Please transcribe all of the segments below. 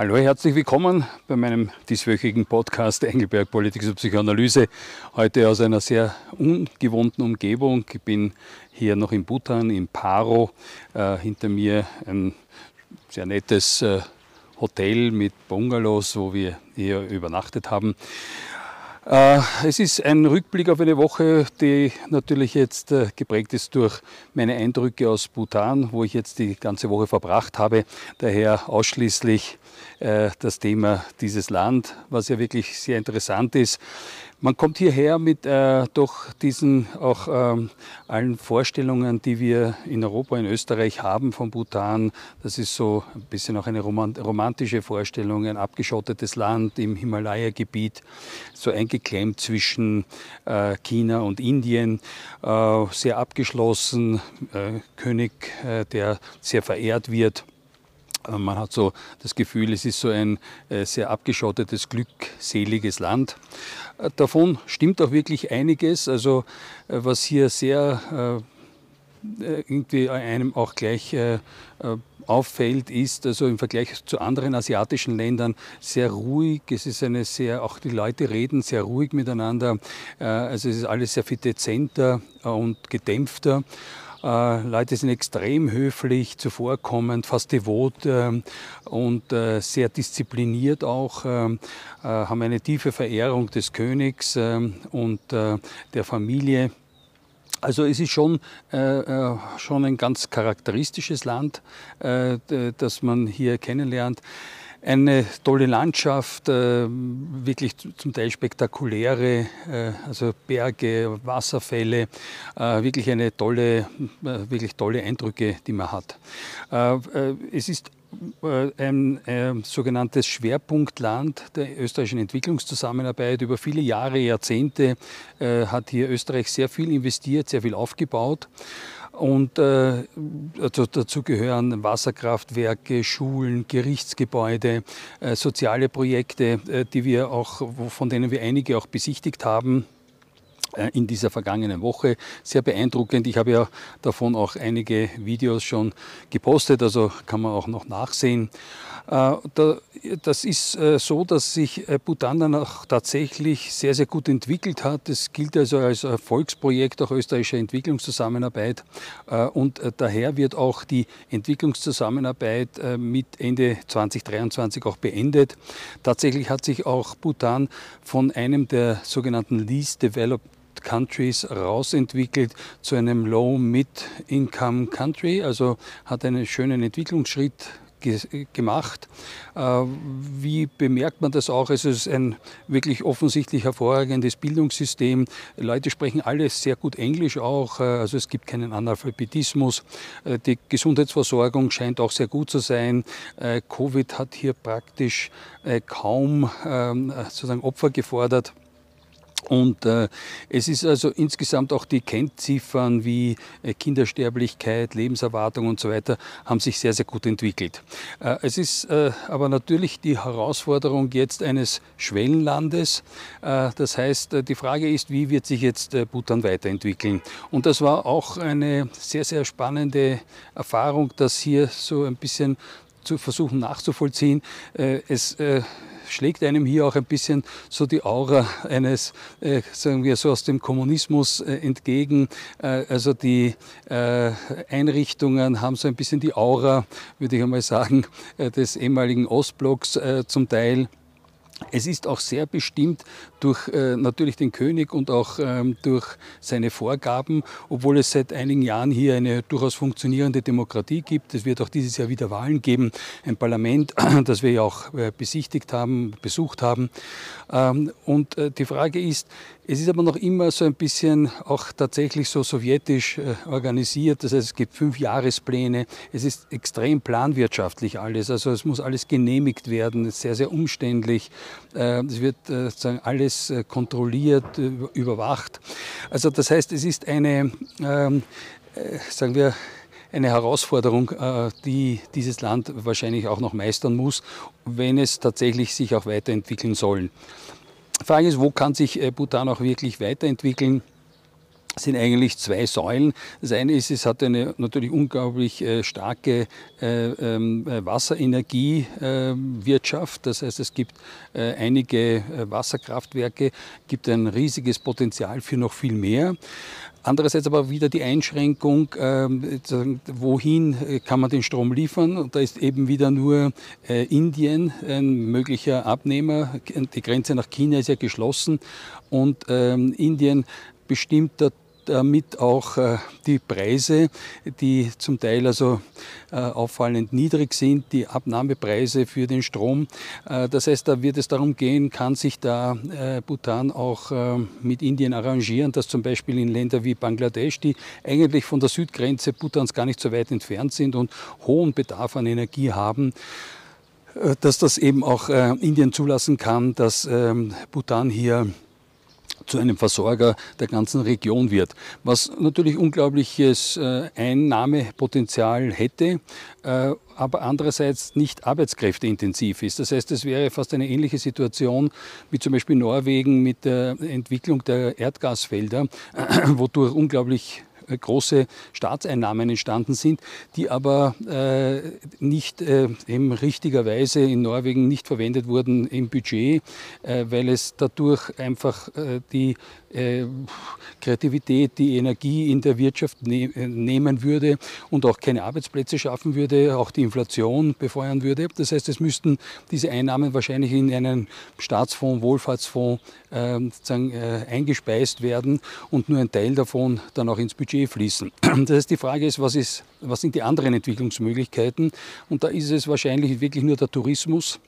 Hallo, herzlich willkommen bei meinem dieswöchigen Podcast Engelberg Politik und Psychoanalyse. Heute aus einer sehr ungewohnten Umgebung. Ich bin hier noch in Bhutan, in Paro. Äh, hinter mir ein sehr nettes äh, Hotel mit Bungalows, wo wir hier übernachtet haben. Äh, es ist ein Rückblick auf eine Woche, die natürlich jetzt äh, geprägt ist durch meine Eindrücke aus Bhutan, wo ich jetzt die ganze Woche verbracht habe. Daher ausschließlich äh, das Thema dieses Land, was ja wirklich sehr interessant ist. Man kommt hierher mit äh, doch diesen auch ähm, allen Vorstellungen, die wir in Europa, in Österreich haben von Bhutan. Das ist so ein bisschen auch eine romantische Vorstellung, ein abgeschottetes Land im Himalaya-Gebiet, so eingeklemmt zwischen äh, China und Indien, äh, sehr abgeschlossen, äh, König, äh, der sehr verehrt wird. Äh, man hat so das Gefühl, es ist so ein äh, sehr abgeschottetes, glückseliges Land. Äh, davon stimmt auch wirklich einiges. Also was hier sehr irgendwie einem auch gleich auffällt, ist also im Vergleich zu anderen asiatischen Ländern sehr ruhig. Es ist eine sehr, auch die Leute reden sehr ruhig miteinander. Also es ist alles sehr viel dezenter und gedämpfter. Äh, Leute sind extrem höflich, zuvorkommend, fast devot äh, und äh, sehr diszipliniert auch, äh, äh, haben eine tiefe Verehrung des Königs äh, und der Familie. Also es ist schon, äh, schon ein ganz charakteristisches Land, äh, das man hier kennenlernt. Eine tolle Landschaft, äh, wirklich zum Teil spektakuläre, äh, also Berge, Wasserfälle, äh, wirklich eine tolle, wirklich tolle Eindrücke, die man hat. Es ist ein äh, sogenanntes Schwerpunktland der österreichischen Entwicklungszusammenarbeit. Über viele Jahre, Jahrzehnte äh, hat hier Österreich sehr viel investiert, sehr viel aufgebaut. Und äh, also dazu gehören Wasserkraftwerke, Schulen, Gerichtsgebäude, äh, soziale Projekte, äh, die wir auch, von denen wir einige auch besichtigt haben in dieser vergangenen Woche. Sehr beeindruckend. Ich habe ja davon auch einige Videos schon gepostet, also kann man auch noch nachsehen. Äh, das ist äh, so, dass sich Bhutan dann auch tatsächlich sehr, sehr gut entwickelt hat. Es gilt also als Erfolgsprojekt auch österreichischer Entwicklungszusammenarbeit und daher wird auch die Entwicklungszusammenarbeit mit Ende 2023 auch beendet. Tatsächlich hat sich auch Bhutan von einem der sogenannten Least Developed Countries rausentwickelt zu einem Low-Mid-Income Country, also hat einen schönen Entwicklungsschritt gemacht. Äh, wie bemerkt man das auch? Es ist ein wirklich offensichtlich hervorragendes Bildungssystem. Leute sprechen alle sehr gut Englisch auch, äh, also es gibt keinen Analphabetismus. Äh, die Gesundheitsversorgung scheint auch sehr gut zu sein. Covid hat hier praktisch kaum ähm, sozusagen Opfer gefordert. Und äh, es ist also insgesamt auch die Kennziffern wie äh, Kindersterblichkeit, Lebenserwartung und so weiter haben sich sehr, sehr gut entwickelt. Äh, es ist äh, aber natürlich die Herausforderung jetzt eines Schwellenlandes. Äh, das heißt, äh, die Frage ist, wie wird sich jetzt Bhutan weiterentwickeln? Und das war auch eine sehr, sehr spannende Erfahrung, das hier so ein bisschen zu versuchen nachzuvollziehen. Es schlägt einem hier auch ein bisschen so die Aura eines, äh, sagen wir so aus dem Kommunismus äh, entgegen. Äh, also die äh, Einrichtungen haben so ein bisschen die Aura, würde ich einmal sagen, äh, des ehemaligen Ostblocks äh, zum Teil. Es ist auch sehr bestimmt durch äh, natürlich den König und auch ähm, durch seine Vorgaben, obwohl es seit einigen Jahren hier eine durchaus funktionierende Demokratie gibt. Es wird auch dieses Jahr wieder Wahlen geben, ein Parlament, das wir ja auch äh, besichtigt haben, besucht haben. Ähm, und äh, die Frage ist, es ist aber noch immer so ein bisschen auch tatsächlich so sowjetisch äh, organisiert. Das heißt, es gibt fünf Jahrespläne. Es ist extrem planwirtschaftlich alles. Also es muss alles genehmigt werden. Es ist sehr, sehr umständlich. Äh, es wird sozusagen alles kontrolliert, überwacht. Also das heißt, es ist eine, ähm, sagen wir, eine Herausforderung, die dieses Land wahrscheinlich auch noch meistern muss, wenn es tatsächlich sich auch weiterentwickeln soll. Frage ist, wo kann sich äh, Bhutan auch wirklich weiterentwickeln? Sind eigentlich zwei Säulen. Das eine ist, es hat eine natürlich unglaublich äh, starke äh, ähm, äh, Wasserenergiewirtschaft. das heißt, es gibt einige Wasserkraftwerke, gibt ein riesiges Potenzial für noch viel mehr. Andererseits aber wieder die Einschränkung, ähm, wohin kann man den Strom liefern? Und da ist eben wieder nur Indien ein möglicher Abnehmer. Die Grenze nach China ist ja geschlossen und ähm, Indien bestimmt damit auch äh, die Preise, die zum Teil also äh, auffallend niedrig sind, die Abnahmepreise für den Strom. Äh, das heißt, da wird es darum gehen, kann sich da Bhutan auch mit Indien arrangieren, dass zum Beispiel in Ländern wie Bangladesch, die eigentlich von der Südgrenze Bhutans gar nicht so weit entfernt sind und hohen Bedarf an Energie haben, dass das eben auch Indien zulassen kann, dass ähm, Bhutan hier zu einem Versorger der ganzen Region wird. Was natürlich unglaubliches äh, Einnahmepotenzial hätte, äh, aber andererseits nicht arbeitskräfteintensiv ist. Das heißt, es wäre fast eine ähnliche Situation wie zum Beispiel Norwegen mit der Entwicklung der Erdgasfelder, wodurch unglaublich große Staatseinnahmen entstanden sind, die aber äh, nicht äh, eben richtigerweise in Norwegen nicht verwendet wurden im Budget, äh, weil es dadurch einfach äh, die äh, Kreativität, die Energie in der Wirtschaft ne nehmen würde und auch keine Arbeitsplätze schaffen würde, auch die Inflation befeuern würde. Das heißt, es müssten diese Einnahmen wahrscheinlich in einen Staatsfonds, Wohlfahrtsfonds ähm, sozusagen, eingespeist werden und nur ein Teil davon dann auch ins Budget fließen. Das heißt, die Frage ist, was, ist, was sind die anderen Entwicklungsmöglichkeiten? Und da ist es wahrscheinlich wirklich nur der Tourismus.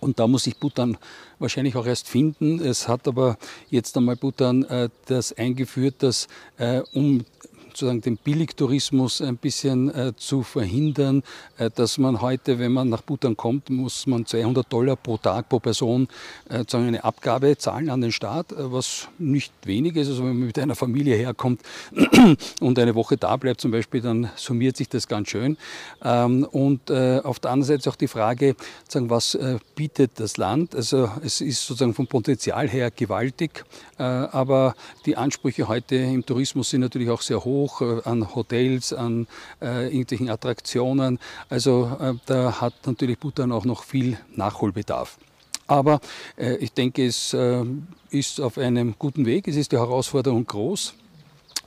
Und da muss sich Bhutan wahrscheinlich auch erst finden. Es hat aber jetzt einmal Bhutan äh, das eingeführt, dass äh, um sozusagen den Billigtourismus ein bisschen äh, zu verhindern, äh, dass man heute, wenn man nach Bhutan kommt, muss man 200 Dollar pro Tag pro Person äh, eine Abgabe zahlen an den Staat, äh, was nicht wenig ist. Also wenn man mit einer Familie herkommt und eine Woche da bleibt zum Beispiel, dann summiert sich das ganz schön. Ähm, und äh, auf der anderen Seite auch die Frage, sozusagen, was äh, bietet das Land? Also es ist sozusagen vom Potenzial her gewaltig, aber die Ansprüche heute im Tourismus sind natürlich auch sehr hoch hoch äh, an Hotels, an äh, irgendwelchen Attraktionen. Also äh, da hat natürlich Bhutan auch noch viel Nachholbedarf. Aber äh, ich denke, es äh, ist auf einem guten Weg. Es ist die Herausforderung groß.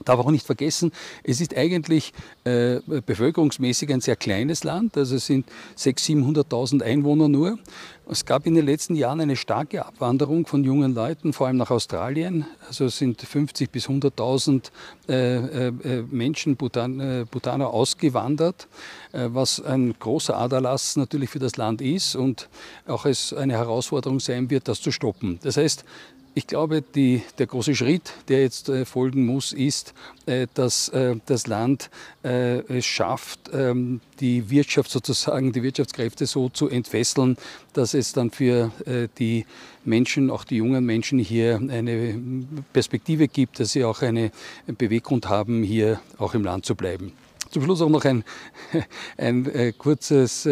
Darf auch nicht vergessen, es ist eigentlich äh, bevölkerungsmäßig ein sehr kleines Land, also es sind 600.000, 700.000 Einwohner nur. Es gab in den letzten Jahren eine starke Abwanderung von jungen Leuten, vor allem nach Australien. Also es sind 50.000 bis 100.000 äh, äh, Menschen, Bhutan, äh, Bhutaner ausgewandert, äh, was ein großer Aderlass natürlich für das Land ist und auch es eine Herausforderung sein wird, das zu stoppen. Das heißt, ich glaube, die, der große Schritt, der jetzt äh, folgen muss, ist, äh, dass äh, das Land es schafft, ähm, die Wirtschaft sozusagen, die Wirtschaftskräfte so zu entfesseln, dass es dann für die Menschen, auch die jungen Menschen hier eine Perspektive gibt, dass sie auch eine Beweggrund haben, hier auch im Land zu bleiben. Zum Schluss auch noch ein, ein kurzes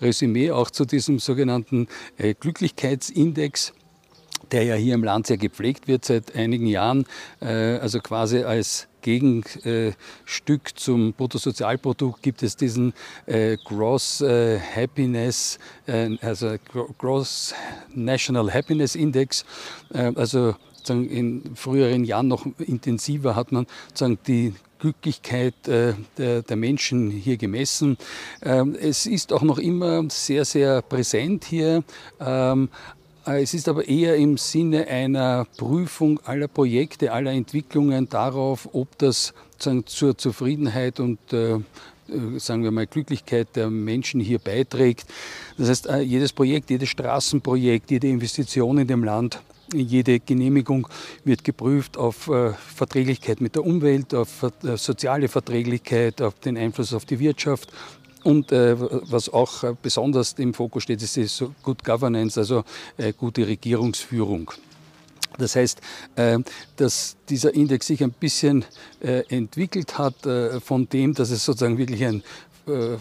Resümee auch zu diesem sogenannten Glücklichkeitsindex der ja hier im Land sehr gepflegt wird seit einigen Jahren, äh, also quasi als Gegenstück zum Bruttosozialprodukt gibt es diesen äh, Gross äh, Happiness, also Gross National Happiness Index, also in früheren Jahren noch intensiver hat man die Glücklichkeit der, der, Menschen hier gemessen. Ähm, es ist auch noch immer sehr, sehr präsent hier, ähm, äh, es ist aber eher im Sinne einer Prüfung aller Projekte, aller Entwicklungen darauf, ob das zur Zufriedenheit und äh, äh, sagen wir mal, Glücklichkeit der Menschen hier beiträgt. Das heißt, jedes Projekt, jedes Straßenprojekt, jede Investition in dem Land, jede Genehmigung wird geprüft auf Verträglichkeit mit der Umwelt, auf soziale Verträglichkeit, auf den Einfluss auf die Wirtschaft und äh, was auch äh, besonders im Fokus steht, ist die Good Governance, also äh, gute Regierungsführung. Das heißt, äh, dass dieser Index sich ein bisschen äh, entwickelt hat von dem, dass es sozusagen wirklich ein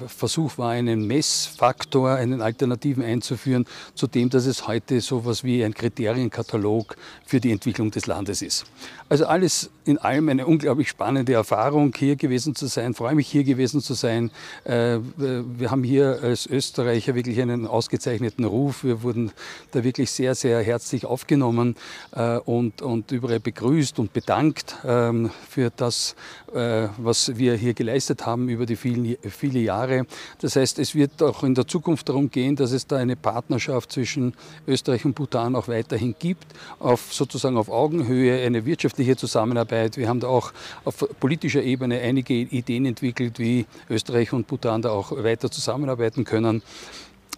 Versuch war, einen Messfaktor, einen Alternativen einzuführen, zu dem, dass es heute so etwas wie ein Kriterienkatalog für die Entwicklung des Landes ist. Also alles in allem eine unglaublich spannende Erfahrung, hier gewesen zu sein. Ich freue mich, hier gewesen zu sein. Äh, wir haben hier als Österreicher wirklich einen ausgezeichneten Ruf. Wir wurden da wirklich sehr, sehr herzlich aufgenommen äh, und, und überall begrüßt und bedankt ähm, für das, äh, was wir hier geleistet haben über die vielen, viele Jahre. Das heißt, es wird auch in der Zukunft darum gehen, dass es da eine Partnerschaft zwischen Österreich und Bhutan auch weiterhin gibt, auf sozusagen auf Augenhöhe, eine wirtschaftliche Zusammenarbeit. Wir haben da auch auf politischer Ebene einige Ideen entwickelt, wie Österreich und Bhutan da auch weiter zusammenarbeiten können.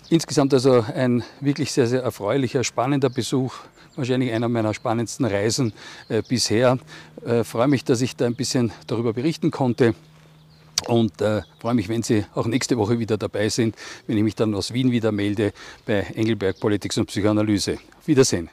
Insgesamt also ein wirklich sehr, sehr erfreulicher, spannender Besuch. Wahrscheinlich einer meiner spannendsten Reisen äh, bisher. Äh, freue mich, dass ich da ein bisschen darüber berichten konnte. Und äh, freue mich, wenn Sie auch nächste Woche wieder dabei sind, wenn ich mich dann aus Wien wieder melde bei Engelberg Politik und Psychoanalyse. Wiedersehen.